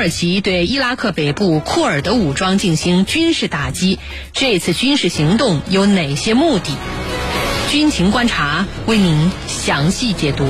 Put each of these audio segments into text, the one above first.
土耳其对伊拉克北部库尔德武装进行军事打击，这次军事行动有哪些目的？军情观察为您详细解读。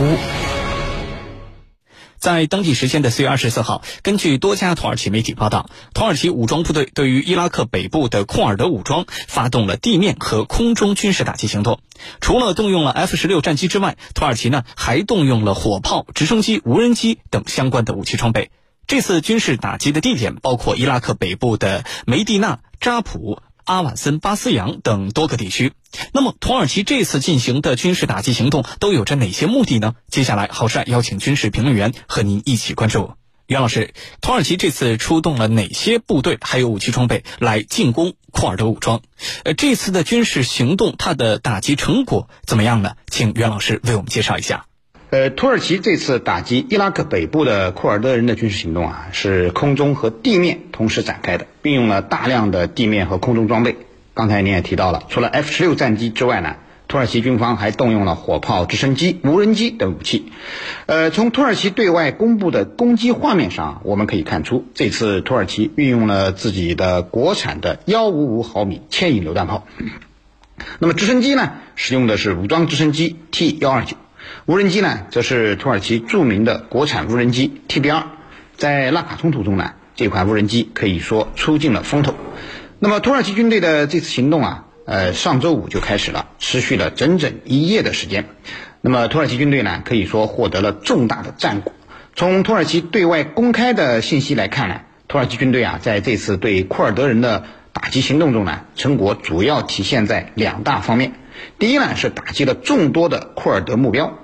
在当地时间的四月二十四号，根据多家土耳其媒体报道，土耳其武装部队对于伊拉克北部的库尔德武装发动了地面和空中军事打击行动。除了动用了 F 十六战机之外，土耳其呢还动用了火炮、直升机、无人机等相关的武器装备。这次军事打击的地点包括伊拉克北部的梅蒂纳、扎普。阿瓦森、巴斯扬等多个地区。那么，土耳其这次进行的军事打击行动都有着哪些目的呢？接下来，郝帅邀请军事评论员和您一起关注。袁老师，土耳其这次出动了哪些部队，还有武器装备来进攻库尔德武装？呃，这次的军事行动，它的打击成果怎么样呢？请袁老师为我们介绍一下。呃，土耳其这次打击伊拉克北部的库尔德人的军事行动啊，是空中和地面同时展开的，并用了大量的地面和空中装备。刚才您也提到了，除了 F 十六战机之外呢，土耳其军方还动用了火炮、直升机、无人机等武器。呃，从土耳其对外公布的攻击画面上，我们可以看出，这次土耳其运用了自己的国产的幺五五毫米牵引榴弹炮。那么直升机呢，使用的是武装直升机 T 幺二九。无人机呢，则是土耳其著名的国产无人机 TB2，在拉卡冲突中呢，这款无人机可以说出尽了风头。那么土耳其军队的这次行动啊，呃，上周五就开始了，持续了整整一夜的时间。那么土耳其军队呢，可以说获得了重大的战果。从土耳其对外公开的信息来看呢，土耳其军队啊，在这次对库尔德人的打击行动中呢，成果主要体现在两大方面。第一呢，是打击了众多的库尔德目标，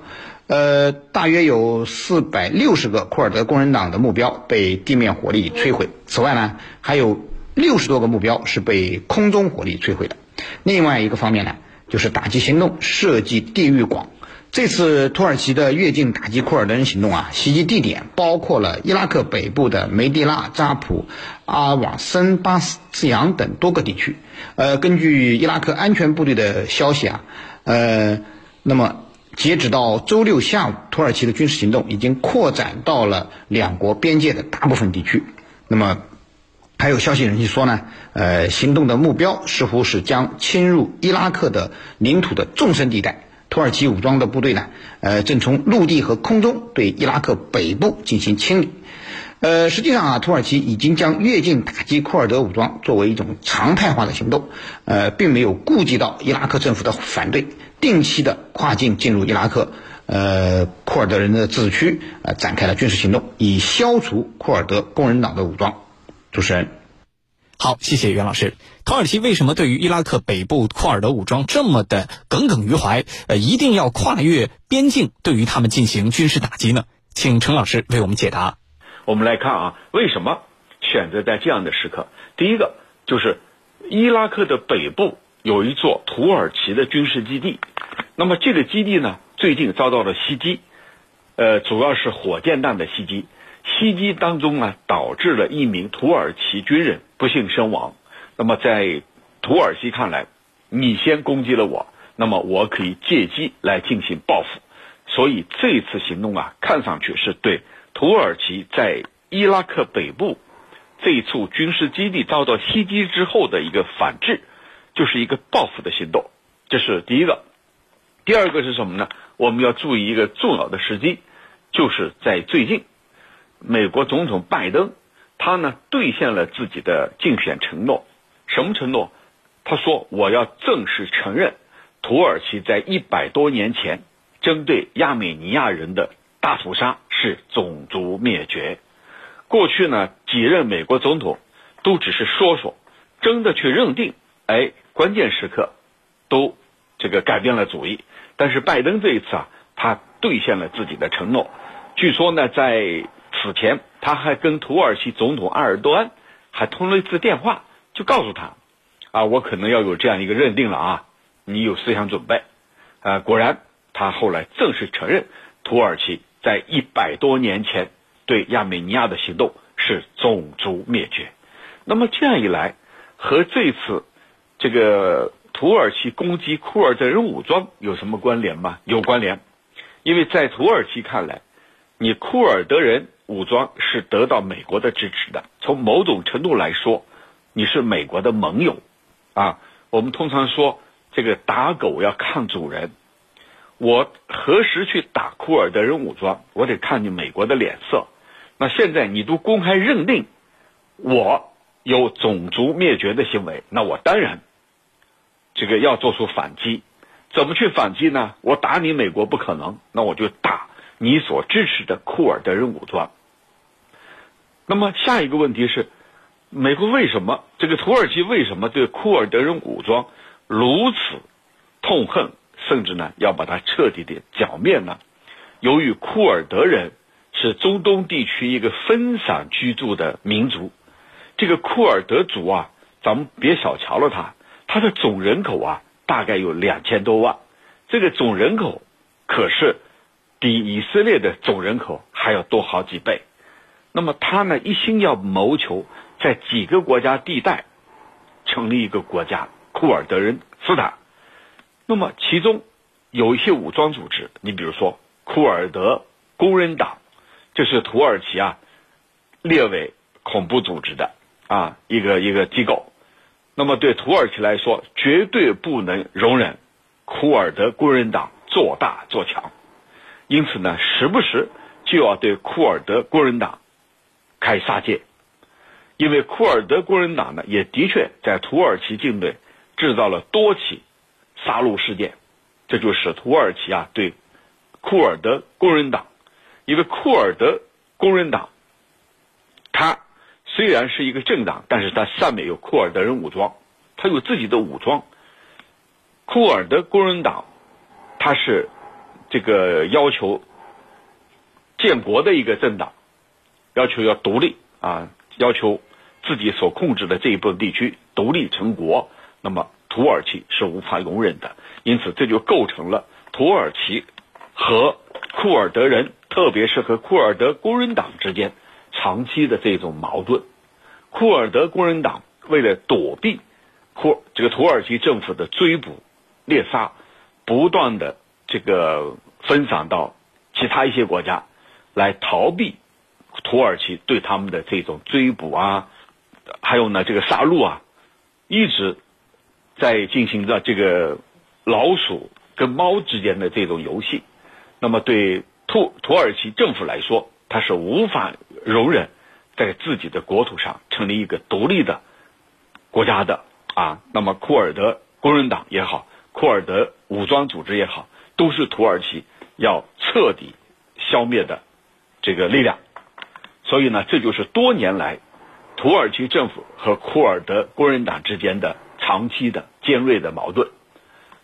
呃，大约有四百六十个库尔德工人党的目标被地面火力摧毁。此外呢，还有六十多个目标是被空中火力摧毁的。另外一个方面呢，就是打击行动涉及地域广。这次土耳其的越境打击库尔德人行动啊，袭击地点包括了伊拉克北部的梅蒂拉、扎普、阿瓦森、巴斯扬等多个地区。呃，根据伊拉克安全部队的消息啊，呃，那么截止到周六下午，土耳其的军事行动已经扩展到了两国边界的大部分地区。那么，还有消息人士说呢，呃，行动的目标似乎是将侵入伊拉克的领土的纵深地带。土耳其武装的部队呢，呃，正从陆地和空中对伊拉克北部进行清理。呃，实际上啊，土耳其已经将越境打击库尔德武装作为一种常态化的行动，呃，并没有顾及到伊拉克政府的反对，定期的跨境进入伊拉克，呃，库尔德人的自治区，呃，展开了军事行动，以消除库尔德工人党的武装。主持人。好，谢谢袁老师。土耳其为什么对于伊拉克北部库尔德武装这么的耿耿于怀？呃，一定要跨越边境对于他们进行军事打击呢？请陈老师为我们解答。我们来看啊，为什么选择在这样的时刻？第一个就是伊拉克的北部有一座土耳其的军事基地，那么这个基地呢，最近遭到了袭击，呃，主要是火箭弹的袭击。袭击当中呢，导致了一名土耳其军人不幸身亡。那么在土耳其看来，你先攻击了我，那么我可以借机来进行报复。所以这次行动啊，看上去是对土耳其在伊拉克北部这一处军事基地遭到袭击之后的一个反制，就是一个报复的行动。这是第一个。第二个是什么呢？我们要注意一个重要的时机，就是在最近。美国总统拜登，他呢兑现了自己的竞选承诺，什么承诺？他说：“我要正式承认，土耳其在一百多年前针对亚美尼亚人的大屠杀是种族灭绝。”过去呢几任美国总统都只是说说，真的去认定，哎，关键时刻都这个改变了主意。但是拜登这一次啊，他兑现了自己的承诺。据说呢，在此前，他还跟土耳其总统埃尔多安还通了一次电话，就告诉他，啊，我可能要有这样一个认定了啊，你有思想准备，啊，果然，他后来正式承认，土耳其在一百多年前对亚美尼亚的行动是种族灭绝。那么这样一来，和这次这个土耳其攻击库尔德人武装有什么关联吗？有关联，因为在土耳其看来。你库尔德人武装是得到美国的支持的。从某种程度来说，你是美国的盟友，啊，我们通常说这个打狗要看主人。我何时去打库尔德人武装，我得看你美国的脸色。那现在你都公开认定我有种族灭绝的行为，那我当然这个要做出反击。怎么去反击呢？我打你美国不可能，那我就打你所支持的库尔德人武装。那么下一个问题是，美国为什么这个土耳其为什么对库尔德人武装如此痛恨？甚至呢，要把它彻底的剿灭呢。由于库尔德人是中东地区一个分散居住的民族，这个库尔德族啊，咱们别小瞧了他，他的总人口啊，大概有两千多万。这个总人口可是比以色列的总人口还要多好几倍。那么他呢，一心要谋求在几个国家地带成立一个国家——库尔德人斯坦。那么，其中有一些武装组织，你比如说库尔德工人党，这是土耳其啊列为恐怖组织的啊一个一个机构。那么，对土耳其来说，绝对不能容忍库尔德工人党做大做强，因此呢，时不时就要对库尔德工人党开杀戒，因为库尔德工人党呢，也的确在土耳其境内制造了多起。杀戮事件，这就使土耳其啊对库尔德工人党，因为库尔德工人党，它虽然是一个政党，但是它上面有库尔德人武装，它有自己的武装。库尔德工人党，它是这个要求建国的一个政党，要求要独立啊，要求自己所控制的这一部分地区独立成国，那么。土耳其是无法容忍的，因此这就构成了土耳其和库尔德人，特别是和库尔德工人党之间长期的这种矛盾。库尔德工人党为了躲避库这个土耳其政府的追捕猎杀，不断的这个分散到其他一些国家，来逃避土耳其对他们的这种追捕啊，还有呢这个杀戮啊，一直。在进行着这个老鼠跟猫之间的这种游戏，那么对土土耳其政府来说，它是无法容忍在自己的国土上成立一个独立的国家的啊。那么库尔德工人党也好，库尔德武装组织也好，都是土耳其要彻底消灭的这个力量。所以呢，这就是多年来土耳其政府和库尔德工人党之间的。长期的尖锐的矛盾，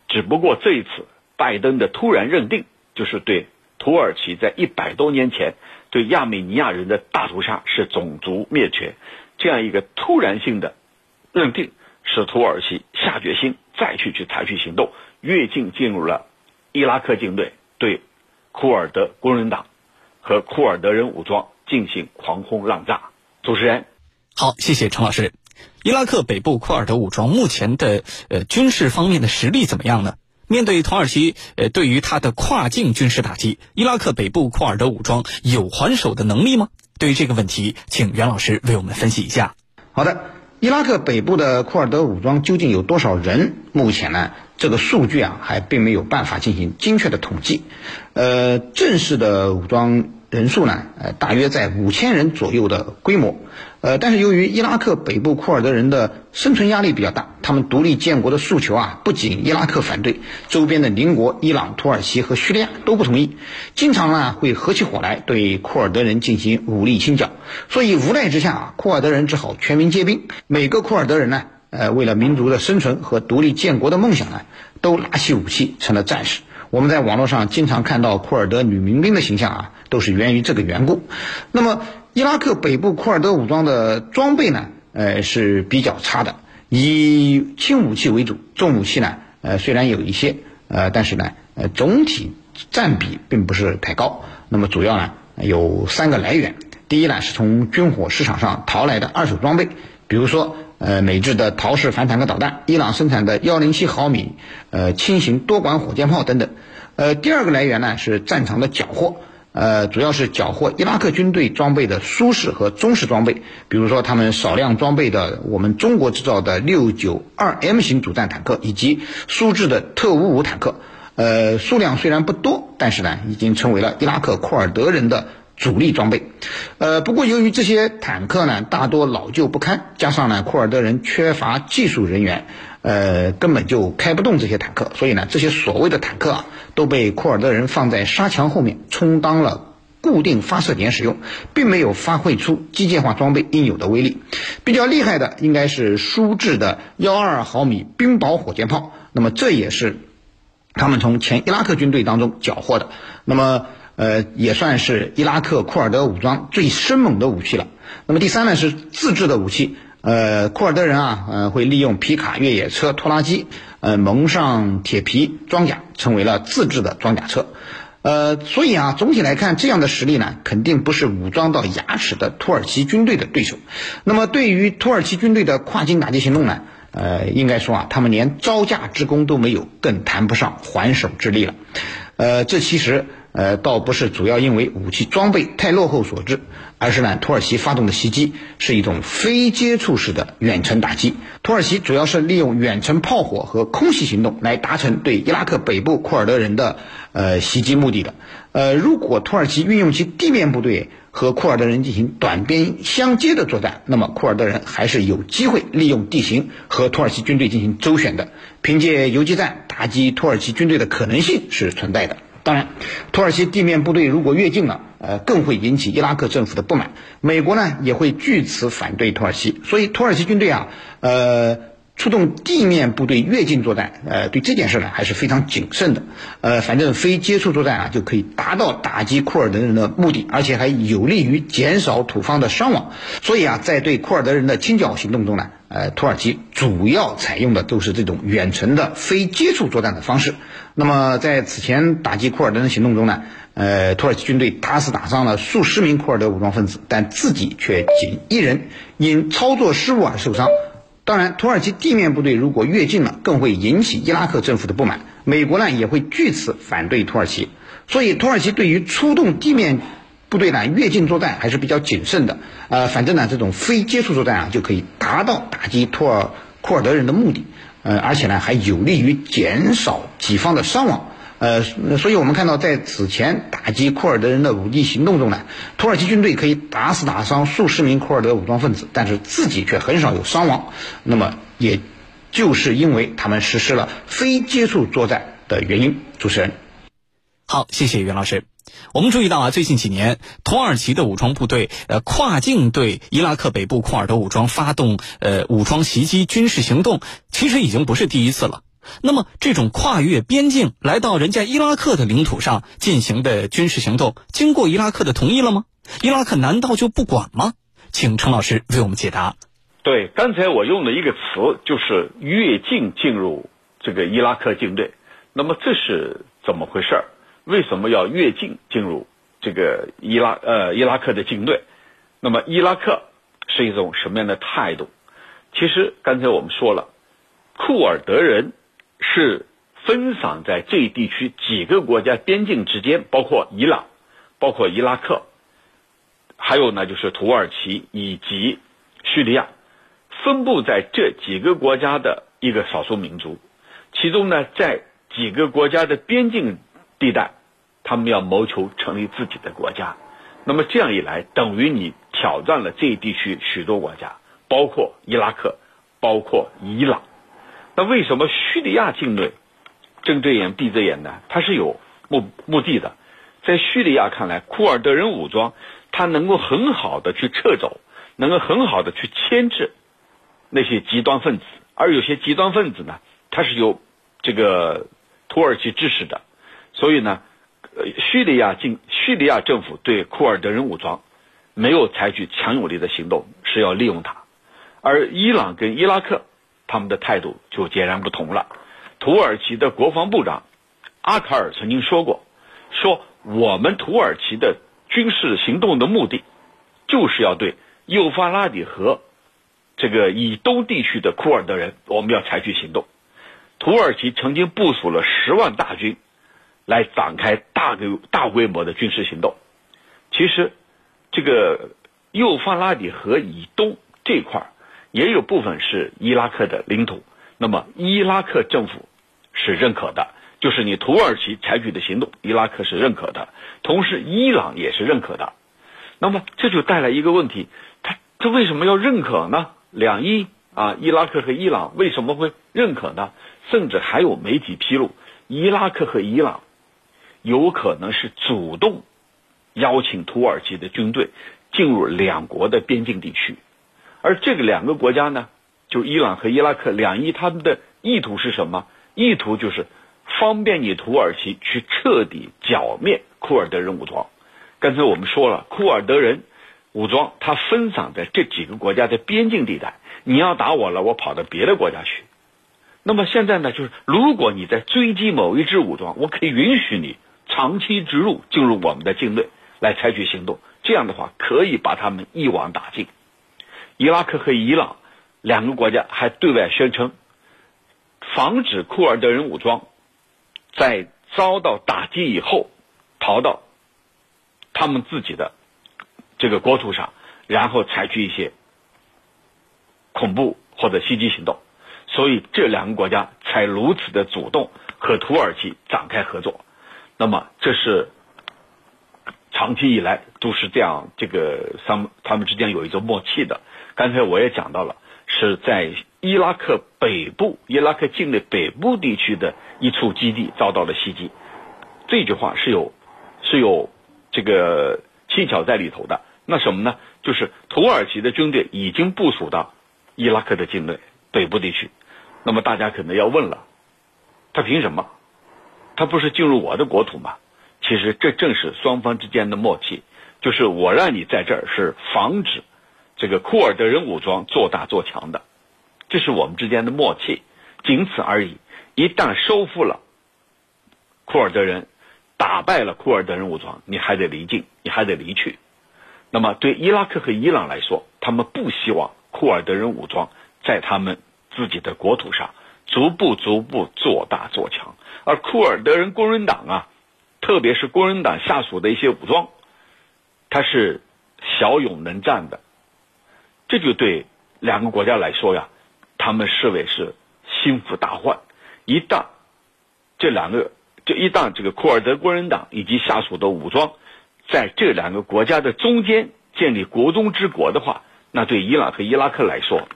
只不过这一次拜登的突然认定，就是对土耳其在一百多年前对亚美尼亚人的大屠杀是种族灭绝，这样一个突然性的认定，使土耳其下决心再去去采取行动，越境进入了伊拉克境内，对库尔德工人党和库尔德人武装进行狂轰滥炸。主持人，好，谢谢陈老师。伊拉克北部库尔德武装目前的呃军事方面的实力怎么样呢？面对土耳其呃对于他的跨境军事打击，伊拉克北部库尔德武装有还手的能力吗？对于这个问题，请袁老师为我们分析一下。好的，伊拉克北部的库尔德武装究竟有多少人？目前呢，这个数据啊还并没有办法进行精确的统计。呃，正式的武装。人数呢，呃，大约在五千人左右的规模，呃，但是由于伊拉克北部库尔德人的生存压力比较大，他们独立建国的诉求啊，不仅伊拉克反对，周边的邻国伊朗、土耳其和叙利亚都不同意，经常呢会合起伙来对库尔德人进行武力清剿，所以无奈之下啊，库尔德人只好全民皆兵，每个库尔德人呢，呃，为了民族的生存和独立建国的梦想呢，都拿起武器成了战士。我们在网络上经常看到库尔德女民兵的形象啊，都是源于这个缘故。那么，伊拉克北部库尔德武装的装备呢，呃是比较差的，以轻武器为主，重武器呢，呃虽然有一些，呃但是呢，呃总体占比并不是太高。那么主要呢有三个来源，第一呢是从军火市场上淘来的二手装备，比如说。呃，美制的陶式反坦克导弹，伊朗生产的幺零七毫米呃轻型多管火箭炮等等。呃，第二个来源呢是战场的缴获，呃，主要是缴获伊拉克军队装备的苏式和中式装备，比如说他们少量装备的我们中国制造的六九二 M 型主战坦克以及苏制的特五五坦克。呃，数量虽然不多，但是呢，已经成为了伊拉克库尔德人的主力装备。呃，不过由于这些坦克呢大多老旧不堪，加上呢库尔德人缺乏技术人员，呃，根本就开不动这些坦克，所以呢，这些所谓的坦克啊，都被库尔德人放在沙墙后面，充当了固定发射点使用，并没有发挥出机械化装备应有的威力。比较厉害的应该是苏制的幺二毫米冰雹火箭炮，那么这也是。他们从前伊拉克军队当中缴获的，那么呃也算是伊拉克库尔德武装最生猛的武器了。那么第三呢是自制的武器，呃库尔德人啊呃会利用皮卡、越野车、拖拉机，呃蒙上铁皮装甲，成为了自制的装甲车。呃所以啊总体来看这样的实力呢肯定不是武装到牙齿的土耳其军队的对手。那么对于土耳其军队的跨境打击行动呢？呃，应该说啊，他们连招架之功都没有，更谈不上还手之力了。呃，这其实呃倒不是主要因为武器装备太落后所致，而是呢，土耳其发动的袭击是一种非接触式的远程打击。土耳其主要是利用远程炮火和空袭行动来达成对伊拉克北部库尔德人的呃袭击目的的。呃，如果土耳其运用其地面部队，和库尔德人进行短边相接的作战，那么库尔德人还是有机会利用地形和土耳其军队进行周旋的。凭借游击战打击土耳其军队的可能性是存在的。当然，土耳其地面部队如果越境了，呃，更会引起伊拉克政府的不满。美国呢也会据此反对土耳其。所以，土耳其军队啊，呃。出动地面部队越境作战，呃，对这件事呢还是非常谨慎的，呃，反正非接触作战啊就可以达到打击库尔德人的目的，而且还有利于减少土方的伤亡。所以啊，在对库尔德人的清剿行动中呢，呃，土耳其主要采用的都是这种远程的非接触作战的方式。那么在此前打击库尔德人行动中呢，呃，土耳其军队打死打伤了数十名库尔德武装分子，但自己却仅一人因操作失误而受伤。当然，土耳其地面部队如果越境了，更会引起伊拉克政府的不满。美国呢也会据此反对土耳其。所以，土耳其对于出动地面部队呢越境作战还是比较谨慎的。呃，反正呢这种非接触作战啊就可以达到打击托尔库尔德人的目的。呃，而且呢还有利于减少己方的伤亡。呃，所以我们看到，在此前打击库尔德人的武力行动中呢，土耳其军队可以打死打伤数十名库尔德武装分子，但是自己却很少有伤亡。那么，也就是因为他们实施了非接触作战的原因。主持人，好，谢谢袁老师。我们注意到啊，最近几年，土耳其的武装部队呃跨境对伊拉克北部库尔德武装发动呃武装袭击军事行动，其实已经不是第一次了。那么，这种跨越边境来到人家伊拉克的领土上进行的军事行动，经过伊拉克的同意了吗？伊拉克难道就不管吗？请陈老师为我们解答。对，刚才我用的一个词就是越境进入这个伊拉克境内。那么这是怎么回事儿？为什么要越境进入这个伊拉呃伊拉克的境内？那么伊拉克是一种什么样的态度？其实刚才我们说了，库尔德人。是分散在这一地区几个国家边境之间，包括伊朗、包括伊拉克，还有呢就是土耳其以及叙利亚，分布在这几个国家的一个少数民族。其中呢，在几个国家的边境地带，他们要谋求成立自己的国家。那么这样一来，等于你挑战了这一地区许多国家，包括伊拉克，包括伊朗。那为什么叙利亚境内睁着眼闭着眼呢？它是有目目的的。在叙利亚看来，库尔德人武装他能够很好的去撤走，能够很好的去牵制那些极端分子，而有些极端分子呢，他是由这个土耳其支持的，所以呢，呃，叙利亚境叙利亚政府对库尔德人武装没有采取强有力的行动，是要利用它，而伊朗跟伊拉克。他们的态度就截然不同了。土耳其的国防部长阿卡尔曾经说过：“说我们土耳其的军事行动的目的，就是要对幼发拉底河这个以东地区的库尔德人，我们要采取行动。”土耳其曾经部署了十万大军来展开大规大规模的军事行动。其实这个幼发拉底河以东这块儿也有部分是伊拉克的领土，那么伊拉克政府是认可的，就是你土耳其采取的行动，伊拉克是认可的，同时伊朗也是认可的。那么这就带来一个问题，他他为什么要认可呢？两伊啊，伊拉克和伊朗为什么会认可呢？甚至还有媒体披露，伊拉克和伊朗有可能是主动邀请土耳其的军队进入两国的边境地区，而这个两个国家呢，就伊朗和伊拉克两伊，他们的意图是什么？意图就是方便你土耳其去彻底剿灭库尔德人武装。刚才我们说了，库尔德人。武装它分散在这几个国家的边境地带，你要打我了，我跑到别的国家去。那么现在呢，就是如果你在追击某一支武装，我可以允许你长期植入进入我们的境内来采取行动，这样的话可以把他们一网打尽。伊拉克和伊朗两个国家还对外宣称，防止库尔德人武装在遭到打击以后逃到他们自己的。这个国土上，然后采取一些恐怖或者袭击行动，所以这两个国家才如此的主动和土耳其展开合作。那么，这是长期以来都是这样，这个他们他们之间有一种默契的。刚才我也讲到了，是在伊拉克北部、伊拉克境内北部地区的一处基地遭到了袭击。这句话是有是有这个蹊跷在里头的。那什么呢？就是土耳其的军队已经部署到伊拉克的境内北部地区。那么大家可能要问了，他凭什么？他不是进入我的国土吗？其实这正是双方之间的默契，就是我让你在这儿是防止这个库尔德人武装做大做强的，这是我们之间的默契，仅此而已。一旦收复了库尔德人，打败了库尔德人武装，你还得离境，你还得离去。那么，对伊拉克和伊朗来说，他们不希望库尔德人武装在他们自己的国土上逐步逐步做大做强。而库尔德人工人党啊，特别是工人党下属的一些武装，他是骁勇能战的，这就对两个国家来说呀，他们视为是心腹大患。一旦这两个，就一旦这个库尔德工人党以及下属的武装。在这两个国家的中间建立国中之国的话，那对伊朗和伊拉克来说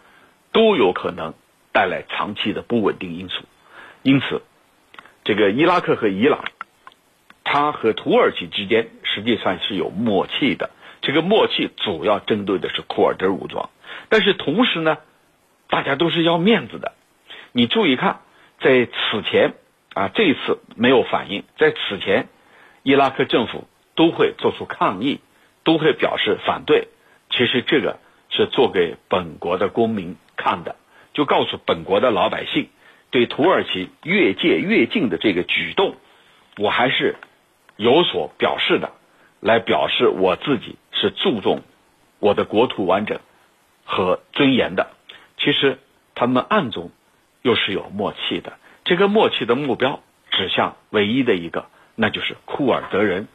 都有可能带来长期的不稳定因素。因此，这个伊拉克和伊朗，它和土耳其之间实际上是有默契的。这个默契主要针对的是库尔德武装，但是同时呢，大家都是要面子的。你注意看，在此前啊，这一次没有反应，在此前，伊拉克政府。都会做出抗议，都会表示反对。其实这个是做给本国的公民看的，就告诉本国的老百姓，对土耳其越界越境的这个举动，我还是有所表示的，来表示我自己是注重我的国土完整和尊严的。其实他们暗中又是有默契的，这个默契的目标指向唯一的一个，那就是库尔德人。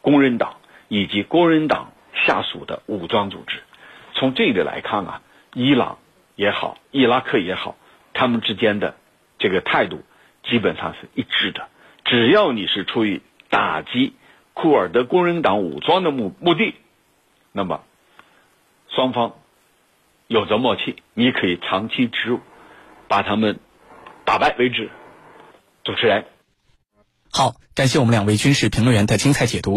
工人党以及工人党下属的武装组织，从这里来看啊，伊朗也好，伊拉克也好，他们之间的这个态度基本上是一致的。只要你是出于打击库尔德工人党武装的目目的，那么双方有着默契，你可以长期植入，把他们打败为止。主持人，好，感谢我们两位军事评论员的精彩解读。